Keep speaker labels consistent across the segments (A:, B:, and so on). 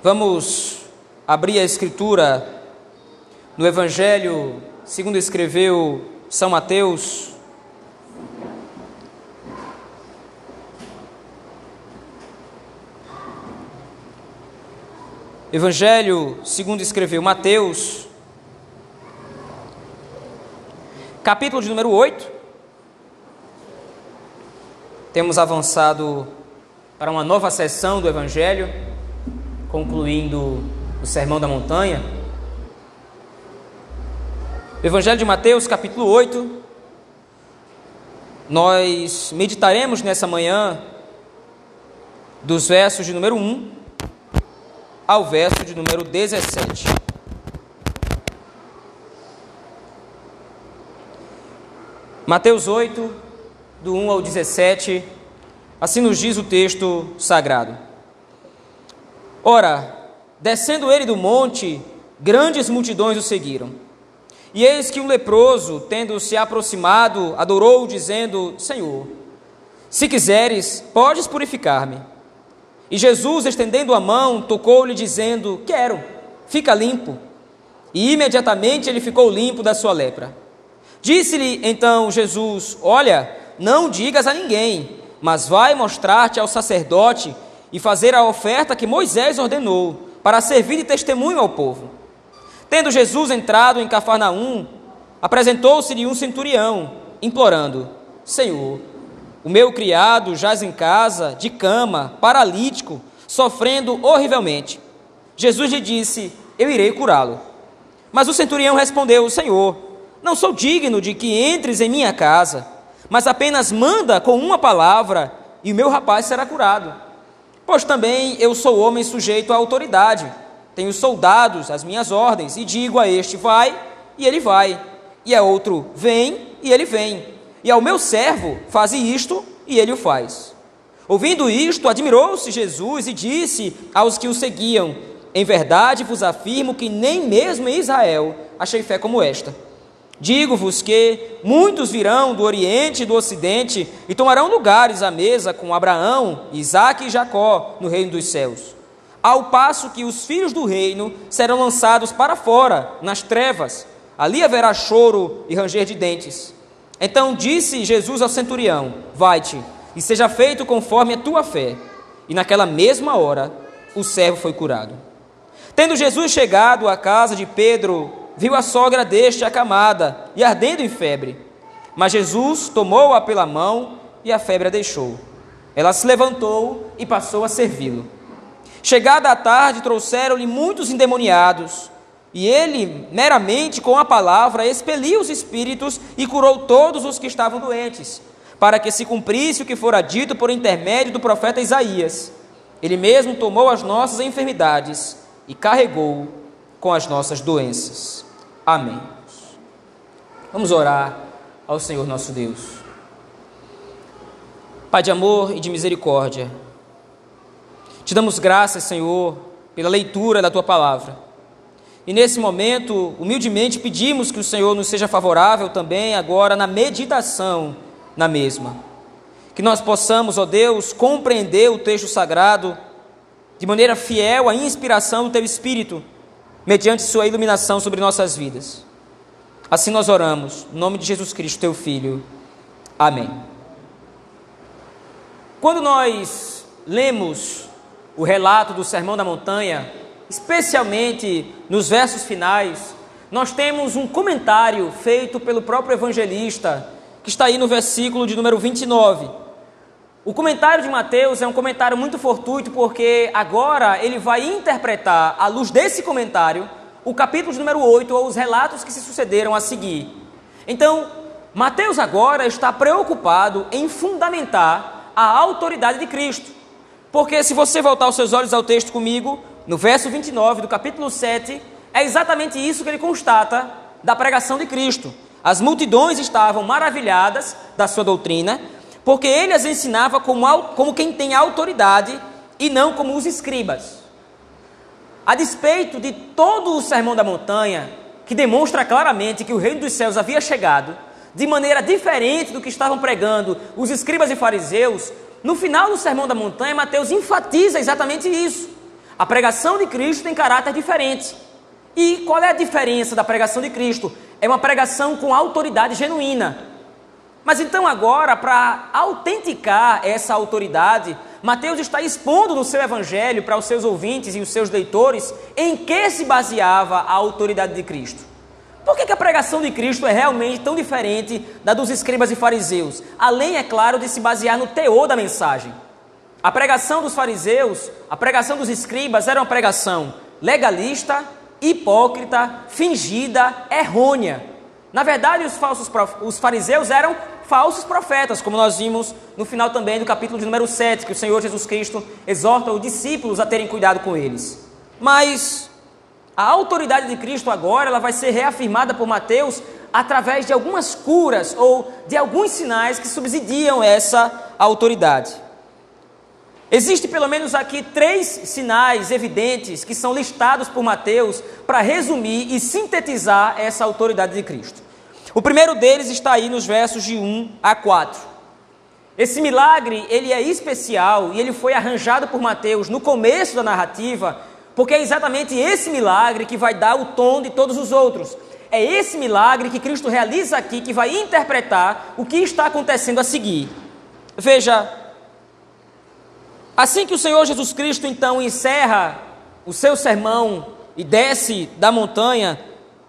A: Vamos abrir a escritura no Evangelho segundo escreveu São Mateus. Evangelho segundo escreveu Mateus, capítulo de número 8. Temos avançado para uma nova sessão do Evangelho concluindo o Sermão da Montanha. Evangelho de Mateus, capítulo 8. Nós meditaremos nessa manhã dos versos de número 1 ao verso de número 17. Mateus 8, do 1 ao 17, assim nos diz o texto sagrado. Ora, descendo ele do monte, grandes multidões o seguiram. E eis que um leproso, tendo se aproximado, adorou, dizendo: Senhor, se quiseres, podes purificar-me. E Jesus, estendendo a mão, tocou-lhe, dizendo: Quero, fica limpo. E imediatamente ele ficou limpo da sua lepra. Disse-lhe então Jesus: Olha, não digas a ninguém, mas vai mostrar-te ao sacerdote e fazer a oferta que Moisés ordenou, para servir de testemunho ao povo. Tendo Jesus entrado em Cafarnaum, apresentou-se-lhe um centurião, implorando: Senhor, o meu criado jaz em casa, de cama, paralítico, sofrendo horrivelmente. Jesus lhe disse: Eu irei curá-lo. Mas o centurião respondeu: Senhor, não sou digno de que entres em minha casa, mas apenas manda com uma palavra e o meu rapaz será curado. Pois também eu sou homem sujeito à autoridade, tenho soldados às minhas ordens, e digo a este: vai, e ele vai, e a outro: vem, e ele vem, e ao meu servo: faze isto, e ele o faz. Ouvindo isto, admirou-se Jesus e disse aos que o seguiam: Em verdade vos afirmo que nem mesmo em Israel achei fé como esta. Digo-vos que muitos virão do Oriente e do Ocidente e tomarão lugares à mesa com Abraão, Isaque e Jacó no reino dos céus. Ao passo que os filhos do reino serão lançados para fora, nas trevas. Ali haverá choro e ranger de dentes. Então disse Jesus ao centurião: Vai-te, e seja feito conforme a tua fé. E naquela mesma hora, o servo foi curado. Tendo Jesus chegado à casa de Pedro, viu a sogra deste acamada e ardendo em febre. Mas Jesus tomou-a pela mão e a febre a deixou. Ela se levantou e passou a servi-lo. Chegada a tarde, trouxeram-lhe muitos endemoniados, e ele, meramente com a palavra, expeliu os espíritos e curou todos os que estavam doentes, para que se cumprisse o que fora dito por intermédio do profeta Isaías. Ele mesmo tomou as nossas enfermidades e carregou com as nossas doenças. Amém. Vamos orar ao Senhor nosso Deus. Pai de amor e de misericórdia, te damos graças, Senhor, pela leitura da tua palavra. E nesse momento, humildemente pedimos que o Senhor nos seja favorável também agora na meditação na mesma. Que nós possamos, ó Deus, compreender o texto sagrado de maneira fiel à inspiração do teu Espírito mediante sua iluminação sobre nossas vidas. Assim nós oramos, em nome de Jesus Cristo, teu Filho. Amém. Quando nós lemos o relato do Sermão da Montanha, especialmente nos versos finais, nós temos um comentário feito pelo próprio evangelista, que está aí no versículo de número 29. O comentário de Mateus é um comentário muito fortuito, porque agora ele vai interpretar, à luz desse comentário, o capítulo de número 8, ou os relatos que se sucederam a seguir. Então, Mateus agora está preocupado em fundamentar a autoridade de Cristo. Porque se você voltar os seus olhos ao texto comigo, no verso 29 do capítulo 7, é exatamente isso que ele constata da pregação de Cristo. As multidões estavam maravilhadas da sua doutrina, porque ele as ensinava como, como quem tem autoridade e não como os escribas. A despeito de todo o Sermão da Montanha, que demonstra claramente que o reino dos céus havia chegado, de maneira diferente do que estavam pregando os escribas e fariseus, no final do Sermão da Montanha, Mateus enfatiza exatamente isso. A pregação de Cristo tem caráter diferente. E qual é a diferença da pregação de Cristo? É uma pregação com autoridade genuína. Mas então, agora, para autenticar essa autoridade, Mateus está expondo no seu evangelho para os seus ouvintes e os seus leitores em que se baseava a autoridade de Cristo. Por que, que, a pregação de Cristo é realmente tão diferente da dos escribas e fariseus? Além, é claro, de se basear no teor da mensagem. A pregação dos fariseus, a pregação dos escribas era uma pregação legalista, hipócrita, fingida, errônea. Na verdade, os, falsos, os fariseus eram falsos profetas, como nós vimos no final também do capítulo de número 7, que o Senhor Jesus Cristo exorta os discípulos a terem cuidado com eles. Mas a autoridade de Cristo agora ela vai ser reafirmada por Mateus através de algumas curas ou de alguns sinais que subsidiam essa autoridade. Existem pelo menos aqui três sinais evidentes que são listados por Mateus para resumir e sintetizar essa autoridade de Cristo. O primeiro deles está aí nos versos de 1 a 4. Esse milagre, ele é especial e ele foi arranjado por Mateus no começo da narrativa, porque é exatamente esse milagre que vai dar o tom de todos os outros. É esse milagre que Cristo realiza aqui que vai interpretar o que está acontecendo a seguir. Veja, Assim que o Senhor Jesus Cristo então encerra o seu sermão e desce da montanha,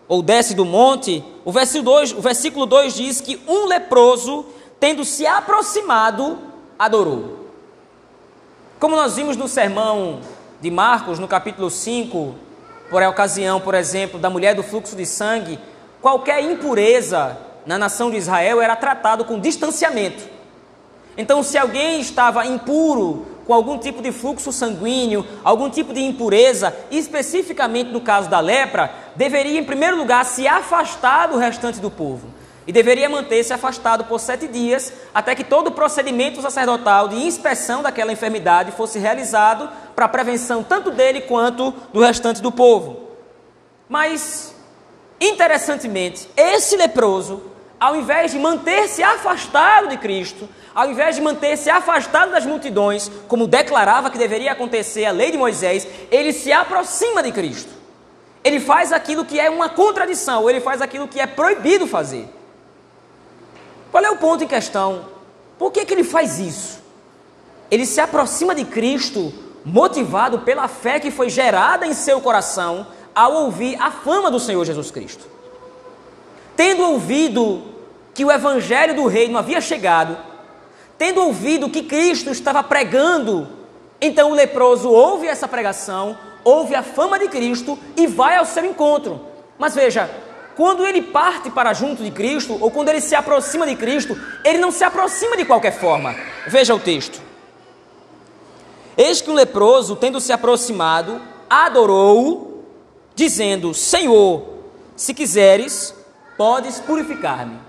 A: ou desce do monte, o versículo 2, o versículo 2 diz que um leproso, tendo se aproximado, adorou. Como nós vimos no sermão de Marcos, no capítulo 5, por ocasião, por exemplo, da mulher do fluxo de sangue, qualquer impureza na nação de Israel era tratado com distanciamento. Então, se alguém estava impuro com algum tipo de fluxo sanguíneo, algum tipo de impureza, especificamente no caso da lepra, deveria, em primeiro lugar, se afastar do restante do povo. E deveria manter-se afastado por sete dias, até que todo o procedimento sacerdotal de inspeção daquela enfermidade fosse realizado para a prevenção tanto dele quanto do restante do povo. Mas, interessantemente, esse leproso, ao invés de manter-se afastado de Cristo, ao invés de manter-se afastado das multidões, como declarava que deveria acontecer a lei de Moisés, ele se aproxima de Cristo. Ele faz aquilo que é uma contradição, ele faz aquilo que é proibido fazer. Qual é o ponto em questão? Por que, que ele faz isso? Ele se aproxima de Cristo motivado pela fé que foi gerada em seu coração ao ouvir a fama do Senhor Jesus Cristo. Tendo ouvido que o evangelho do reino havia chegado, Tendo ouvido que Cristo estava pregando, então o leproso ouve essa pregação, ouve a fama de Cristo e vai ao seu encontro. Mas veja, quando ele parte para junto de Cristo, ou quando ele se aproxima de Cristo, ele não se aproxima de qualquer forma. Veja o texto. Eis que o leproso, tendo se aproximado, adorou, dizendo: Senhor, se quiseres, podes purificar-me.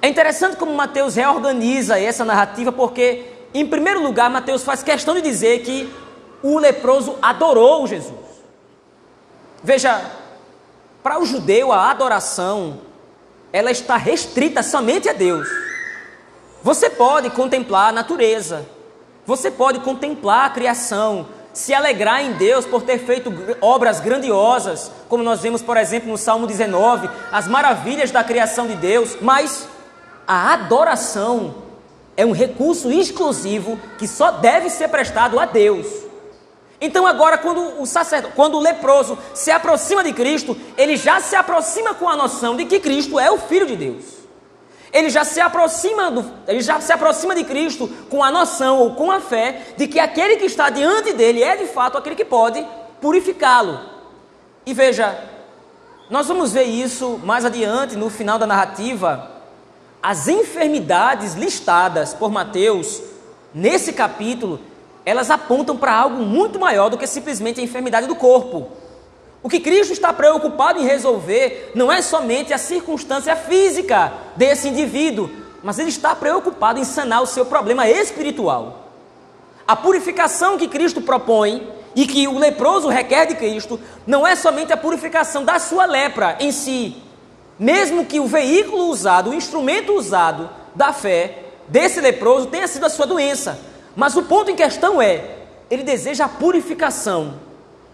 A: É interessante como Mateus reorganiza essa narrativa, porque, em primeiro lugar, Mateus faz questão de dizer que o leproso adorou Jesus. Veja, para o judeu, a adoração ela está restrita somente a Deus. Você pode contemplar a natureza, você pode contemplar a criação, se alegrar em Deus por ter feito obras grandiosas, como nós vemos, por exemplo, no Salmo 19, as maravilhas da criação de Deus, mas a adoração é um recurso exclusivo que só deve ser prestado a Deus. Então agora quando o sacerdote, quando o leproso se aproxima de Cristo, ele já se aproxima com a noção de que Cristo é o filho de Deus. Ele já se aproxima do, ele já se aproxima de Cristo com a noção ou com a fé de que aquele que está diante dele é de fato aquele que pode purificá-lo. E veja, nós vamos ver isso mais adiante no final da narrativa, as enfermidades listadas por Mateus nesse capítulo, elas apontam para algo muito maior do que simplesmente a enfermidade do corpo. O que Cristo está preocupado em resolver não é somente a circunstância física desse indivíduo, mas ele está preocupado em sanar o seu problema espiritual. A purificação que Cristo propõe e que o leproso requer de Cristo não é somente a purificação da sua lepra em si, mesmo que o veículo usado, o instrumento usado da fé desse leproso tenha sido a sua doença. Mas o ponto em questão é ele deseja a purificação.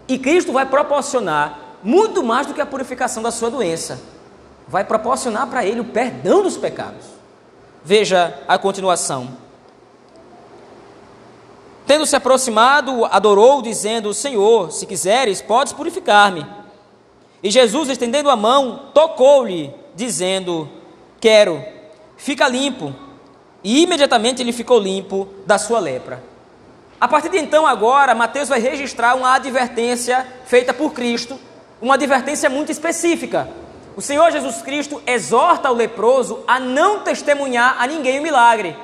A: E Cristo vai proporcionar muito mais do que a purificação da sua doença. Vai proporcionar para ele o perdão dos pecados. Veja a continuação. Tendo se aproximado, adorou, dizendo: Senhor, se quiseres, podes purificar-me. E Jesus, estendendo a mão, tocou-lhe, dizendo: Quero, fica limpo. E imediatamente ele ficou limpo da sua lepra. A partir de então, agora, Mateus vai registrar uma advertência feita por Cristo, uma advertência muito específica. O Senhor Jesus Cristo exorta o leproso a não testemunhar a ninguém o milagre,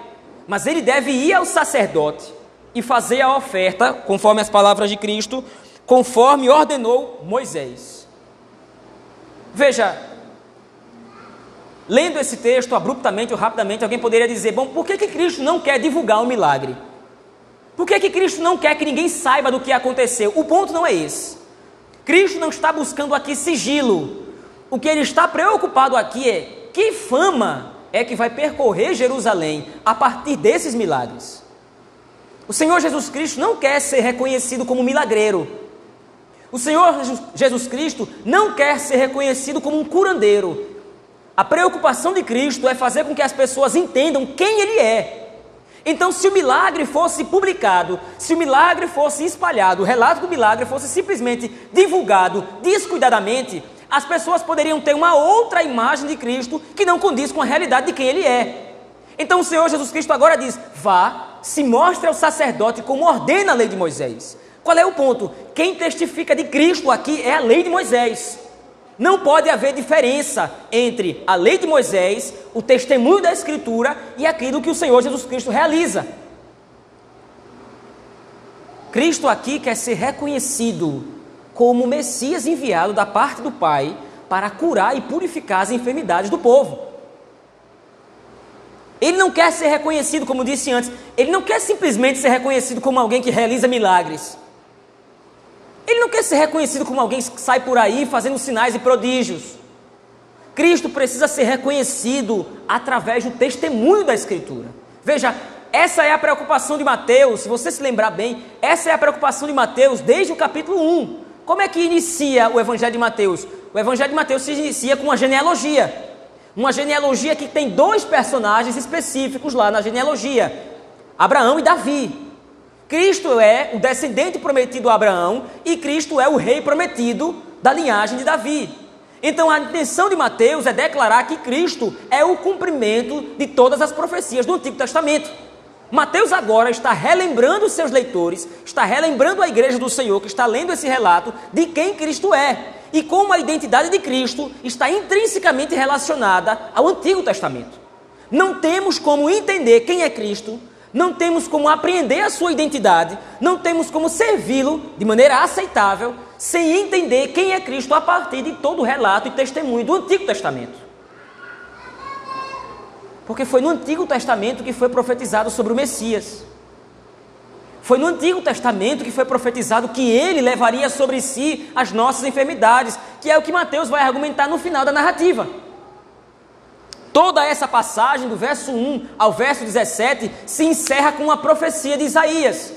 A: mas ele deve ir ao sacerdote e fazer a oferta, conforme as palavras de Cristo, conforme ordenou Moisés. Veja, lendo esse texto abruptamente ou rapidamente, alguém poderia dizer: bom, por que, que Cristo não quer divulgar o milagre? Por que, que Cristo não quer que ninguém saiba do que aconteceu? O ponto não é esse. Cristo não está buscando aqui sigilo. O que ele está preocupado aqui é que fama é que vai percorrer Jerusalém a partir desses milagres. O Senhor Jesus Cristo não quer ser reconhecido como milagreiro. O Senhor Jesus Cristo não quer ser reconhecido como um curandeiro. A preocupação de Cristo é fazer com que as pessoas entendam quem Ele é então, se o milagre fosse publicado, se o milagre fosse espalhado, o relato do milagre fosse simplesmente divulgado descuidadamente, as pessoas poderiam ter uma outra imagem de Cristo que não condiz com a realidade de quem Ele é. Então, o Senhor Jesus Cristo agora diz: vá, se mostre ao sacerdote como ordena a lei de Moisés. Qual é o ponto? Quem testifica de Cristo aqui é a lei de Moisés. Não pode haver diferença entre a lei de Moisés, o testemunho da Escritura e aquilo que o Senhor Jesus Cristo realiza. Cristo aqui quer ser reconhecido como Messias enviado da parte do Pai para curar e purificar as enfermidades do povo. Ele não quer ser reconhecido, como disse antes, ele não quer simplesmente ser reconhecido como alguém que realiza milagres. Ele não quer ser reconhecido como alguém que sai por aí fazendo sinais e prodígios. Cristo precisa ser reconhecido através do testemunho da Escritura. Veja, essa é a preocupação de Mateus, se você se lembrar bem, essa é a preocupação de Mateus desde o capítulo 1. Como é que inicia o Evangelho de Mateus? O Evangelho de Mateus se inicia com uma genealogia. Uma genealogia que tem dois personagens específicos lá na genealogia: Abraão e Davi. Cristo é o descendente prometido a Abraão e Cristo é o rei prometido da linhagem de Davi. Então a intenção de Mateus é declarar que Cristo é o cumprimento de todas as profecias do Antigo Testamento. Mateus agora está relembrando seus leitores, está relembrando a igreja do Senhor que está lendo esse relato de quem Cristo é e como a identidade de Cristo está intrinsecamente relacionada ao Antigo Testamento. Não temos como entender quem é Cristo não temos como apreender a sua identidade, não temos como servi-lo de maneira aceitável, sem entender quem é Cristo a partir de todo o relato e testemunho do Antigo Testamento. Porque foi no Antigo Testamento que foi profetizado sobre o Messias. Foi no Antigo Testamento que foi profetizado que ele levaria sobre si as nossas enfermidades, que é o que Mateus vai argumentar no final da narrativa. Toda essa passagem, do verso 1 ao verso 17, se encerra com uma profecia de Isaías.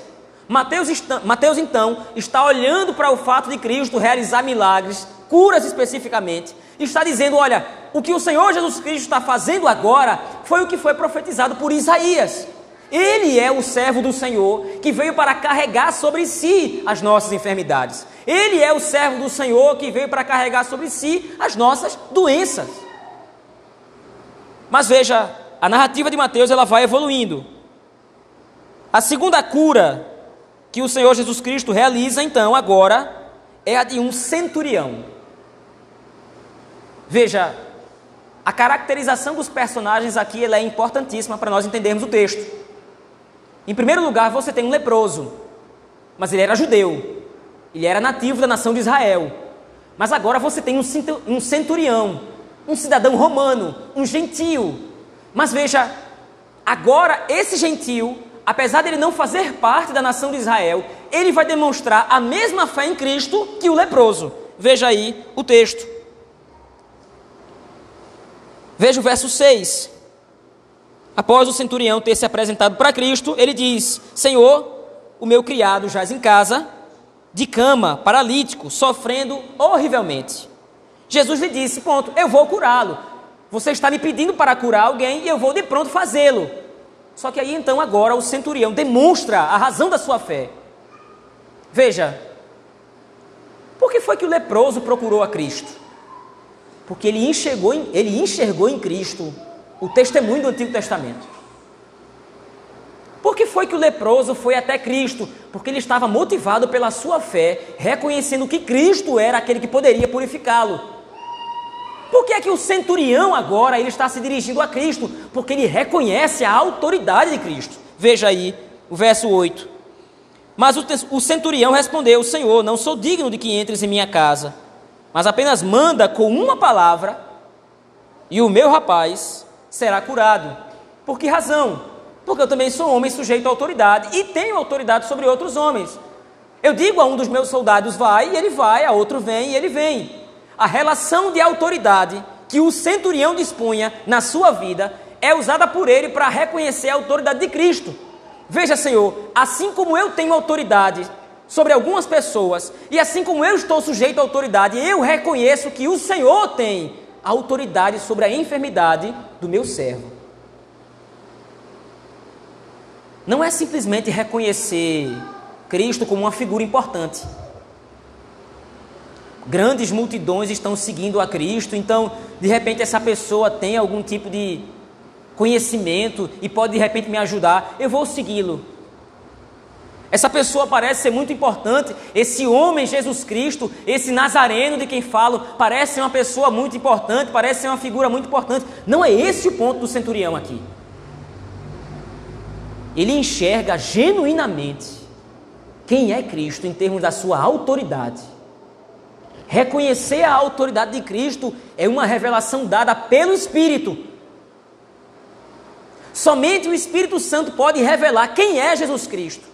A: Mateus, Mateus então está olhando para o fato de Cristo realizar milagres, curas especificamente, e está dizendo: olha, o que o Senhor Jesus Cristo está fazendo agora foi o que foi profetizado por Isaías. Ele é o servo do Senhor que veio para carregar sobre si as nossas enfermidades. Ele é o servo do Senhor que veio para carregar sobre si as nossas doenças. Mas veja, a narrativa de Mateus ela vai evoluindo. A segunda cura que o Senhor Jesus Cristo realiza então agora é a de um centurião. Veja, a caracterização dos personagens aqui é importantíssima para nós entendermos o texto. Em primeiro lugar, você tem um leproso, mas ele era judeu, ele era nativo da nação de Israel. Mas agora você tem um centurião, um cidadão romano, um gentio. Mas veja, agora esse gentio, apesar de ele não fazer parte da nação de Israel, ele vai demonstrar a mesma fé em Cristo que o leproso. Veja aí o texto. Veja o verso 6. Após o centurião ter se apresentado para Cristo, ele diz: Senhor, o meu criado jaz em casa, de cama, paralítico, sofrendo horrivelmente. Jesus lhe disse: Ponto, eu vou curá-lo. Você está me pedindo para curar alguém e eu vou de pronto fazê-lo. Só que aí então agora o centurião demonstra a razão da sua fé. Veja, por que foi que o leproso procurou a Cristo? Porque ele enxergou, ele enxergou em Cristo o testemunho do Antigo Testamento. Por que foi que o leproso foi até Cristo? Porque ele estava motivado pela sua fé, reconhecendo que Cristo era aquele que poderia purificá-lo. Por que é que o centurião agora ele está se dirigindo a Cristo? Porque ele reconhece a autoridade de Cristo. Veja aí o verso 8. Mas o centurião respondeu: Senhor, não sou digno de que entres em minha casa, mas apenas manda com uma palavra, e o meu rapaz será curado. Por que razão? Porque eu também sou homem sujeito à autoridade e tenho autoridade sobre outros homens. Eu digo a um dos meus soldados, vai, e ele vai, a outro vem, e ele vem. A relação de autoridade que o centurião dispunha na sua vida é usada por ele para reconhecer a autoridade de Cristo. Veja, Senhor, assim como eu tenho autoridade sobre algumas pessoas, e assim como eu estou sujeito à autoridade, eu reconheço que o Senhor tem autoridade sobre a enfermidade do meu servo. Não é simplesmente reconhecer Cristo como uma figura importante. Grandes multidões estão seguindo a Cristo, então, de repente, essa pessoa tem algum tipo de conhecimento e pode de repente me ajudar, eu vou segui-lo. Essa pessoa parece ser muito importante. Esse homem, Jesus Cristo, esse nazareno de quem falo, parece ser uma pessoa muito importante, parece ser uma figura muito importante. Não é esse o ponto do centurião aqui. Ele enxerga genuinamente quem é Cristo em termos da sua autoridade. Reconhecer a autoridade de Cristo é uma revelação dada pelo Espírito. Somente o Espírito Santo pode revelar quem é Jesus Cristo.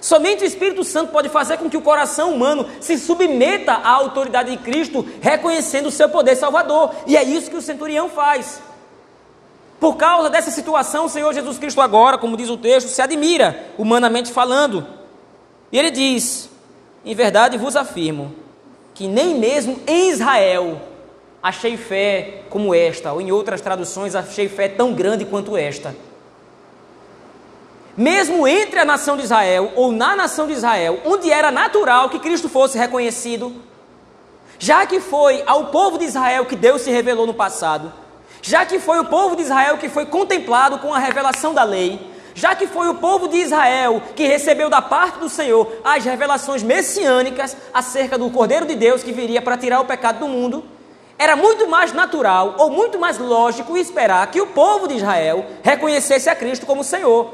A: Somente o Espírito Santo pode fazer com que o coração humano se submeta à autoridade de Cristo, reconhecendo o seu poder salvador. E é isso que o centurião faz. Por causa dessa situação, o Senhor Jesus Cristo, agora, como diz o texto, se admira, humanamente falando. E ele diz: Em verdade vos afirmo que nem mesmo em Israel achei fé como esta, ou em outras traduções, achei fé tão grande quanto esta. Mesmo entre a nação de Israel ou na nação de Israel, onde era natural que Cristo fosse reconhecido, já que foi ao povo de Israel que Deus se revelou no passado, já que foi o povo de Israel que foi contemplado com a revelação da lei, já que foi o povo de Israel que recebeu da parte do Senhor as revelações messiânicas acerca do Cordeiro de Deus que viria para tirar o pecado do mundo, era muito mais natural ou muito mais lógico esperar que o povo de Israel reconhecesse a Cristo como Senhor.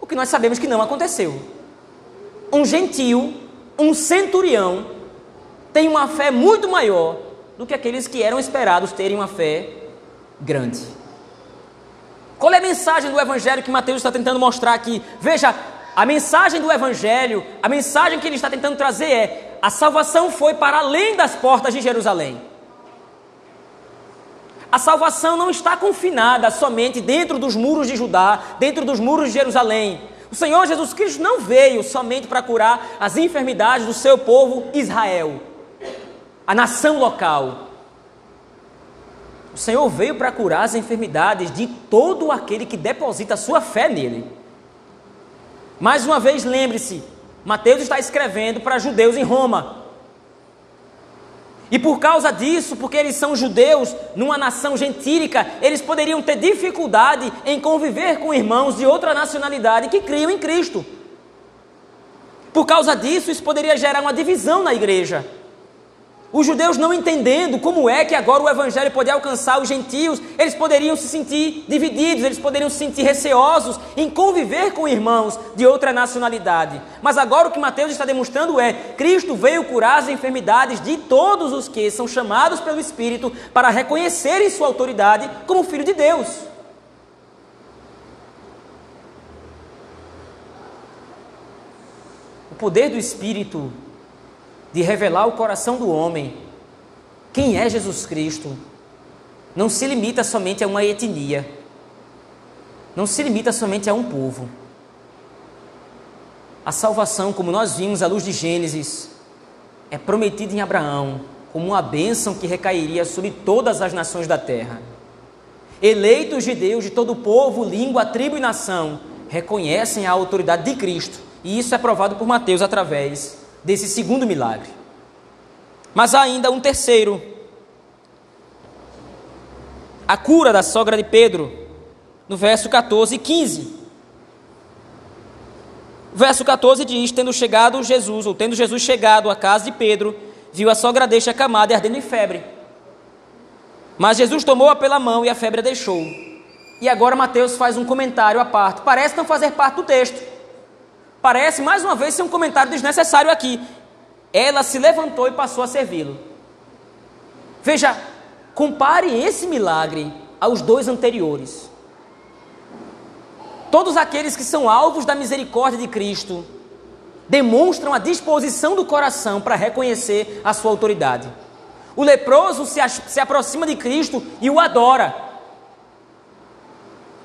A: O que nós sabemos que não aconteceu. Um gentio, um centurião, tem uma fé muito maior do que aqueles que eram esperados terem uma fé grande. Qual é a mensagem do Evangelho que Mateus está tentando mostrar aqui? Veja, a mensagem do Evangelho, a mensagem que ele está tentando trazer é: a salvação foi para além das portas de Jerusalém. A salvação não está confinada somente dentro dos muros de Judá, dentro dos muros de Jerusalém. O Senhor Jesus Cristo não veio somente para curar as enfermidades do seu povo Israel, a nação local. O Senhor veio para curar as enfermidades de todo aquele que deposita sua fé nele. Mais uma vez, lembre-se: Mateus está escrevendo para judeus em Roma. E por causa disso, porque eles são judeus, numa nação gentílica, eles poderiam ter dificuldade em conviver com irmãos de outra nacionalidade que criam em Cristo. Por causa disso, isso poderia gerar uma divisão na igreja. Os judeus não entendendo como é que agora o evangelho pode alcançar os gentios, eles poderiam se sentir divididos, eles poderiam se sentir receosos em conviver com irmãos de outra nacionalidade. Mas agora o que Mateus está demonstrando é: Cristo veio curar as enfermidades de todos os que são chamados pelo Espírito para reconhecerem sua autoridade como filho de Deus. O poder do Espírito de revelar o coração do homem quem é Jesus Cristo, não se limita somente a uma etnia, não se limita somente a um povo. A salvação, como nós vimos à luz de Gênesis, é prometida em Abraão como uma bênção que recairia sobre todas as nações da terra. Eleitos de Deus de todo povo, língua, tribo e nação reconhecem a autoridade de Cristo, e isso é provado por Mateus através desse segundo milagre. Mas há ainda um terceiro. A cura da sogra de Pedro, no verso 14 e 15. O verso 14 diz: Tendo chegado Jesus, ou tendo Jesus chegado à casa de Pedro, viu a sogra deixa acamada e ardendo em febre. Mas Jesus tomou-a pela mão e a febre a deixou. E agora Mateus faz um comentário à parte. Parece não fazer parte do texto. Parece, mais uma vez, ser um comentário desnecessário aqui. Ela se levantou e passou a servi-lo. Veja, compare esse milagre aos dois anteriores. Todos aqueles que são alvos da misericórdia de Cristo demonstram a disposição do coração para reconhecer a sua autoridade. O leproso se, se aproxima de Cristo e o adora.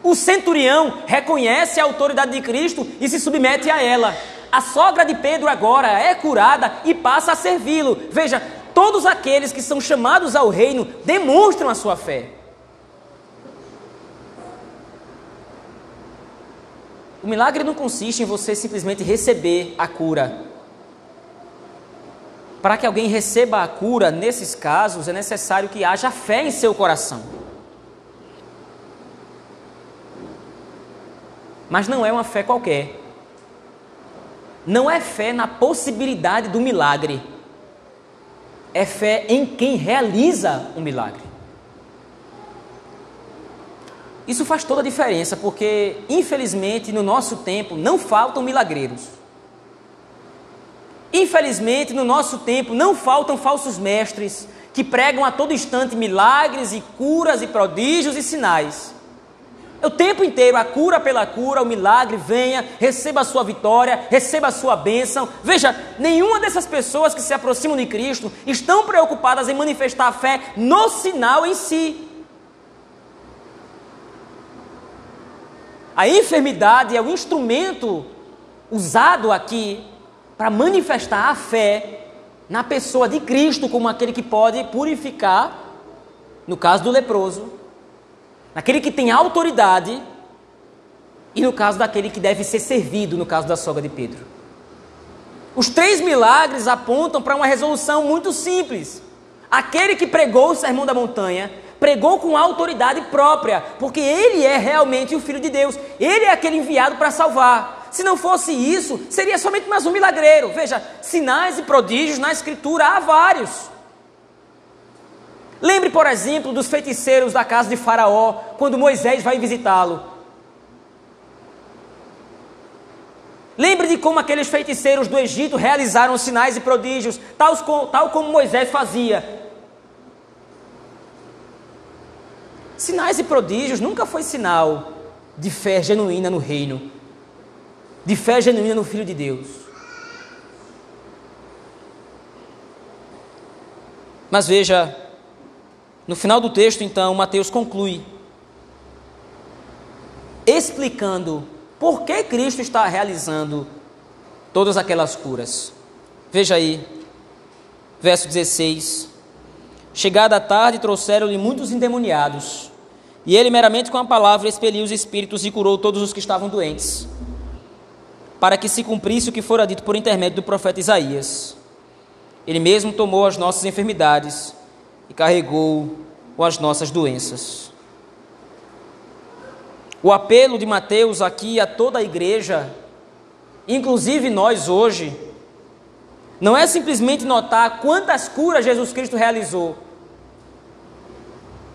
A: O centurião reconhece a autoridade de Cristo e se submete a ela. A sogra de Pedro agora é curada e passa a servi-lo. Veja, todos aqueles que são chamados ao reino demonstram a sua fé. O milagre não consiste em você simplesmente receber a cura. Para que alguém receba a cura, nesses casos, é necessário que haja fé em seu coração. Mas não é uma fé qualquer. Não é fé na possibilidade do milagre. É fé em quem realiza o milagre. Isso faz toda a diferença, porque, infelizmente, no nosso tempo não faltam milagreiros. Infelizmente, no nosso tempo não faltam falsos mestres que pregam a todo instante milagres e curas e prodígios e sinais. O tempo inteiro, a cura pela cura, o milagre, venha, receba a sua vitória, receba a sua bênção. Veja, nenhuma dessas pessoas que se aproximam de Cristo estão preocupadas em manifestar a fé no sinal em si. A enfermidade é o instrumento usado aqui para manifestar a fé na pessoa de Cristo como aquele que pode purificar, no caso do leproso, naquele que tem autoridade e no caso daquele que deve ser servido, no caso da sogra de Pedro. Os três milagres apontam para uma resolução muito simples. Aquele que pregou o sermão da montanha pregou com autoridade própria, porque ele é realmente o Filho de Deus, ele é aquele enviado para salvar. Se não fosse isso, seria somente mais um milagreiro. Veja, sinais e prodígios na Escritura há vários. Lembre, por exemplo, dos feiticeiros da casa de Faraó, quando Moisés vai visitá-lo. Lembre de como aqueles feiticeiros do Egito realizaram sinais e prodígios, tal como Moisés fazia. Sinais e prodígios nunca foi sinal de fé genuína no reino, de fé genuína no Filho de Deus. Mas veja, no final do texto, então, Mateus conclui, explicando por que Cristo está realizando todas aquelas curas. Veja aí, verso 16. Chegada a tarde, trouxeram-lhe muitos endemoniados e ele, meramente com a palavra, expeliu os espíritos e curou todos os que estavam doentes, para que se cumprisse o que fora dito por intermédio do profeta Isaías. Ele mesmo tomou as nossas enfermidades e carregou com as nossas doenças. O apelo de Mateus aqui a toda a igreja, inclusive nós hoje, não é simplesmente notar quantas curas Jesus Cristo realizou,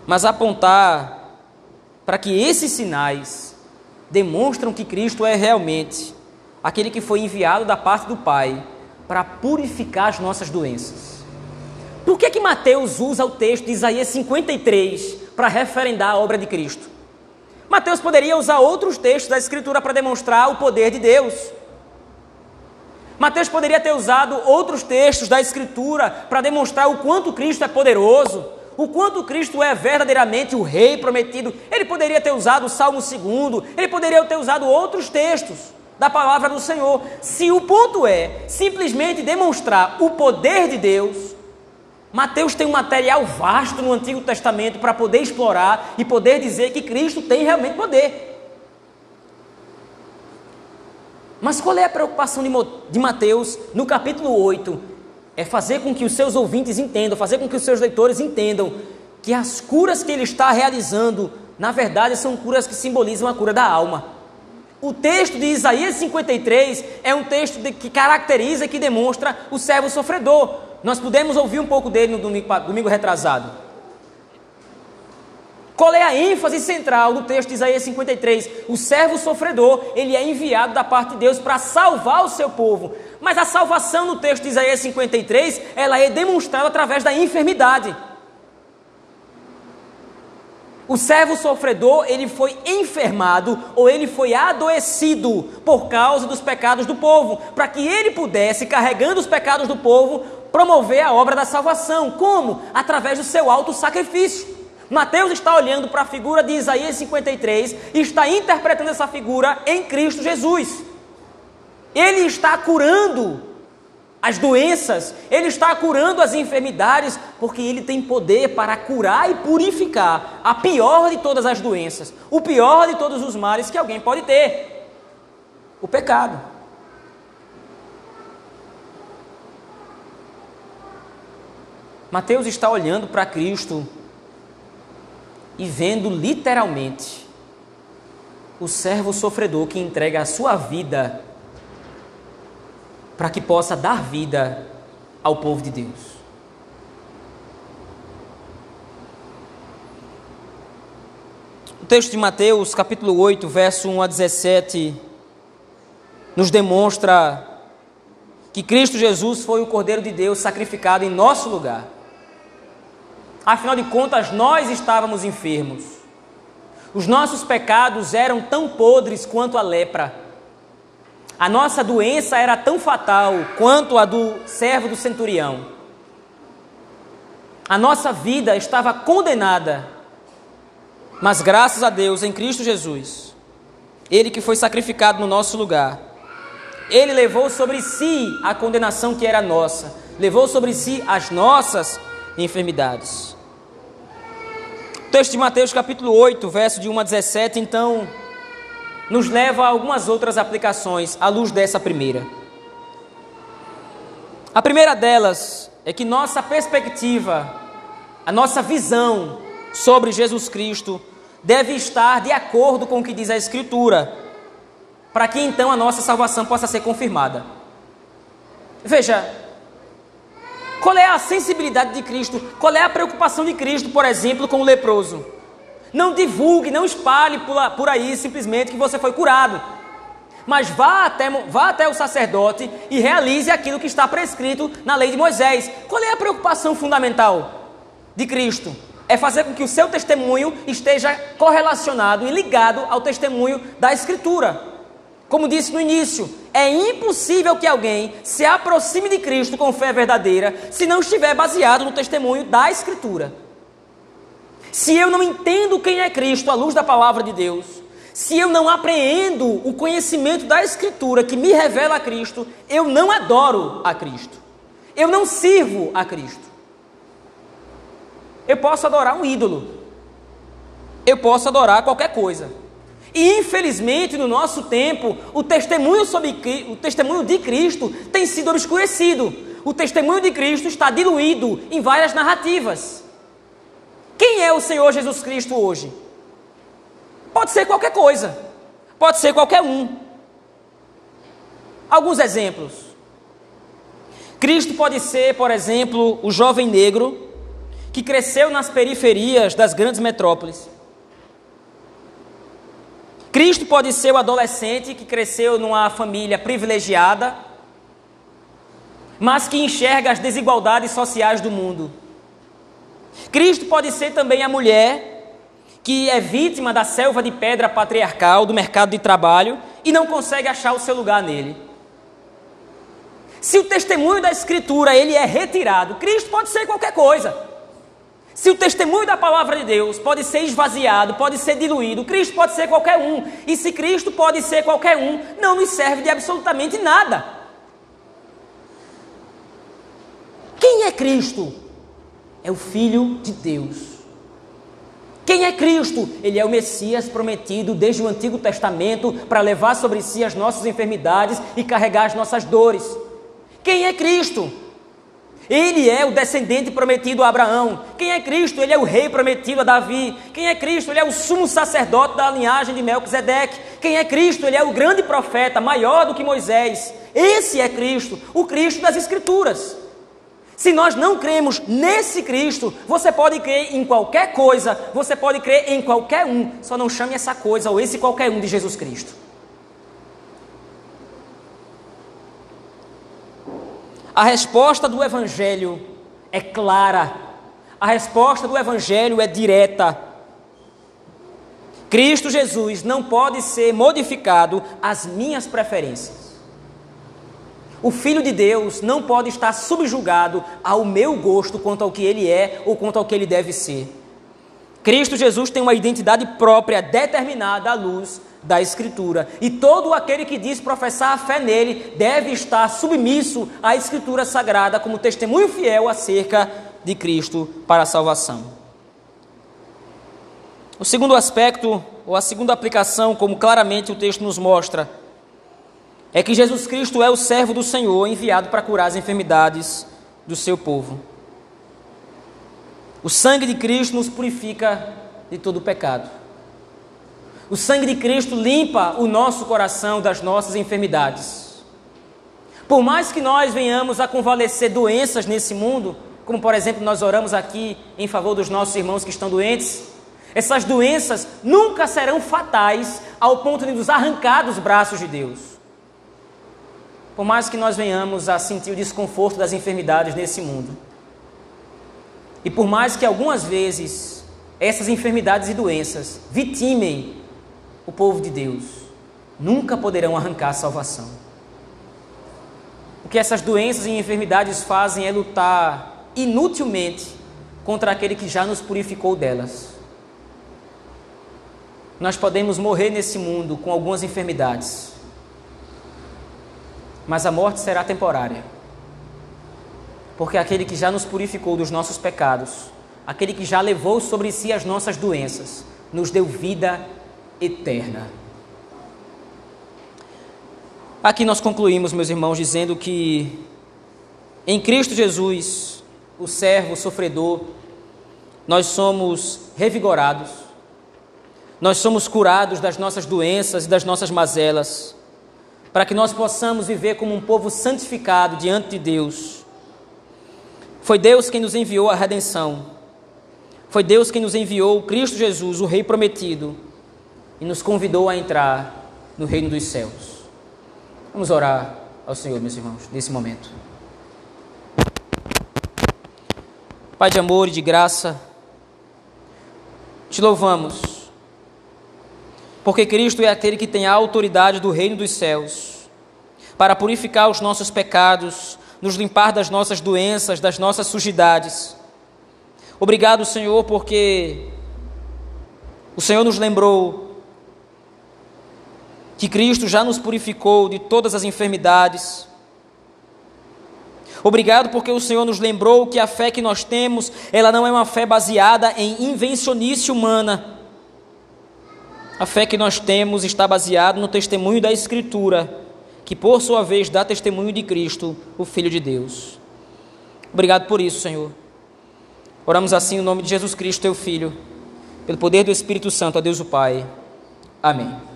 A: mas apontar para que esses sinais demonstram que Cristo é realmente aquele que foi enviado da parte do Pai para purificar as nossas doenças. Por que que Mateus usa o texto de Isaías 53 para referendar a obra de Cristo? Mateus poderia usar outros textos da Escritura para demonstrar o poder de Deus. Mateus poderia ter usado outros textos da Escritura para demonstrar o quanto Cristo é poderoso, o quanto Cristo é verdadeiramente o Rei prometido. Ele poderia ter usado o Salmo 2, ele poderia ter usado outros textos. da palavra do Senhor. Se o ponto é simplesmente demonstrar o poder de Deus, Mateus tem um material vasto no Antigo Testamento para poder explorar e poder dizer que Cristo tem realmente poder. Mas qual é a preocupação de Mateus no capítulo 8? É fazer com que os seus ouvintes entendam, fazer com que os seus leitores entendam que as curas que ele está realizando, na verdade, são curas que simbolizam a cura da alma. O texto de Isaías 53 é um texto de, que caracteriza e que demonstra o servo sofredor. Nós pudemos ouvir um pouco dele no domingo, domingo retrasado. Qual é a ênfase central do texto de Isaías 53? O servo sofredor, ele é enviado da parte de Deus para salvar o seu povo. Mas a salvação no texto de Isaías 53, ela é demonstrada através da enfermidade. O servo sofredor, ele foi enfermado ou ele foi adoecido por causa dos pecados do povo, para que ele pudesse, carregando os pecados do povo, promover a obra da salvação. Como? Através do seu alto sacrifício. Mateus está olhando para a figura de Isaías 53 e está interpretando essa figura em Cristo Jesus. Ele está curando as doenças, ele está curando as enfermidades, porque ele tem poder para curar e purificar a pior de todas as doenças, o pior de todos os males que alguém pode ter: o pecado. Mateus está olhando para Cristo e vendo literalmente o servo sofredor que entrega a sua vida para que possa dar vida ao povo de Deus. O texto de Mateus, capítulo 8, verso 1 a 17, nos demonstra que Cristo Jesus foi o Cordeiro de Deus sacrificado em nosso lugar. Afinal de contas, nós estávamos enfermos. Os nossos pecados eram tão podres quanto a lepra. A nossa doença era tão fatal quanto a do servo do centurião. A nossa vida estava condenada. Mas graças a Deus, em Cristo Jesus, Ele que foi sacrificado no nosso lugar, Ele levou sobre si a condenação que era nossa, levou sobre si as nossas enfermidades texto de Mateus capítulo 8, verso de 1 a 17, então, nos leva a algumas outras aplicações à luz dessa primeira. A primeira delas é que nossa perspectiva, a nossa visão sobre Jesus Cristo deve estar de acordo com o que diz a Escritura, para que então a nossa salvação possa ser confirmada. Veja, qual é a sensibilidade de Cristo? Qual é a preocupação de Cristo, por exemplo, com o leproso? Não divulgue, não espalhe por aí simplesmente que você foi curado. Mas vá até, vá até o sacerdote e realize aquilo que está prescrito na lei de Moisés. Qual é a preocupação fundamental de Cristo? É fazer com que o seu testemunho esteja correlacionado e ligado ao testemunho da Escritura. Como disse no início, é impossível que alguém se aproxime de Cristo com fé verdadeira se não estiver baseado no testemunho da Escritura. Se eu não entendo quem é Cristo à luz da palavra de Deus, se eu não apreendo o conhecimento da Escritura que me revela a Cristo, eu não adoro a Cristo. Eu não sirvo a Cristo. Eu posso adorar um ídolo. Eu posso adorar qualquer coisa. E infelizmente, no nosso tempo, o testemunho, sobre, o testemunho de Cristo tem sido obscurecido. O testemunho de Cristo está diluído em várias narrativas. Quem é o Senhor Jesus Cristo hoje? Pode ser qualquer coisa, pode ser qualquer um. Alguns exemplos. Cristo pode ser, por exemplo, o jovem negro que cresceu nas periferias das grandes metrópoles Cristo pode ser o adolescente que cresceu numa família privilegiada, mas que enxerga as desigualdades sociais do mundo. Cristo pode ser também a mulher que é vítima da selva de pedra patriarcal do mercado de trabalho e não consegue achar o seu lugar nele. Se o testemunho da escritura ele é retirado, Cristo pode ser qualquer coisa. Se o testemunho da palavra de Deus pode ser esvaziado, pode ser diluído, Cristo pode ser qualquer um. E se Cristo pode ser qualquer um, não nos serve de absolutamente nada. Quem é Cristo? É o Filho de Deus. Quem é Cristo? Ele é o Messias prometido desde o Antigo Testamento para levar sobre si as nossas enfermidades e carregar as nossas dores. Quem é Cristo? Ele é o descendente prometido a Abraão. Quem é Cristo? Ele é o rei prometido a Davi. Quem é Cristo? Ele é o sumo sacerdote da linhagem de Melquisedeque. Quem é Cristo? Ele é o grande profeta, maior do que Moisés. Esse é Cristo, o Cristo das Escrituras. Se nós não cremos nesse Cristo, você pode crer em qualquer coisa, você pode crer em qualquer um, só não chame essa coisa ou esse qualquer um de Jesus Cristo. A resposta do Evangelho é clara, a resposta do Evangelho é direta. Cristo Jesus não pode ser modificado às minhas preferências. O Filho de Deus não pode estar subjugado ao meu gosto quanto ao que ele é ou quanto ao que ele deve ser. Cristo Jesus tem uma identidade própria determinada à luz da Escritura. E todo aquele que diz professar a fé nele deve estar submisso à Escritura Sagrada como testemunho fiel acerca de Cristo para a salvação. O segundo aspecto, ou a segunda aplicação, como claramente o texto nos mostra, é que Jesus Cristo é o servo do Senhor enviado para curar as enfermidades do seu povo. O sangue de Cristo nos purifica de todo pecado. O sangue de Cristo limpa o nosso coração das nossas enfermidades. Por mais que nós venhamos a convalescer doenças nesse mundo, como por exemplo nós oramos aqui em favor dos nossos irmãos que estão doentes, essas doenças nunca serão fatais ao ponto de nos arrancar dos braços de Deus. Por mais que nós venhamos a sentir o desconforto das enfermidades nesse mundo, e por mais que algumas vezes essas enfermidades e doenças vitimem o povo de Deus nunca poderão arrancar a salvação. O que essas doenças e enfermidades fazem é lutar inutilmente contra aquele que já nos purificou delas. Nós podemos morrer nesse mundo com algumas enfermidades, mas a morte será temporária. Porque aquele que já nos purificou dos nossos pecados, aquele que já levou sobre si as nossas doenças, nos deu vida eterna. Aqui nós concluímos, meus irmãos, dizendo que em Cristo Jesus, o servo sofredor, nós somos revigorados, nós somos curados das nossas doenças e das nossas mazelas, para que nós possamos viver como um povo santificado diante de Deus. Foi Deus quem nos enviou a redenção, foi Deus quem nos enviou Cristo Jesus, o Rei prometido, e nos convidou a entrar no reino dos céus. Vamos orar ao Senhor, meus irmãos, nesse momento. Pai de amor e de graça, te louvamos, porque Cristo é aquele que tem a autoridade do reino dos céus para purificar os nossos pecados, nos limpar das nossas doenças, das nossas sujidades. Obrigado, Senhor, porque o Senhor nos lembrou que Cristo já nos purificou de todas as enfermidades. Obrigado porque o Senhor nos lembrou que a fé que nós temos, ela não é uma fé baseada em invencionice humana. A fé que nós temos está baseada no testemunho da Escritura, que por sua vez dá testemunho de Cristo, o Filho de Deus. Obrigado por isso, Senhor. Oramos assim no nome de Jesus Cristo, teu Filho, pelo poder do Espírito Santo, a Deus o Pai. Amém.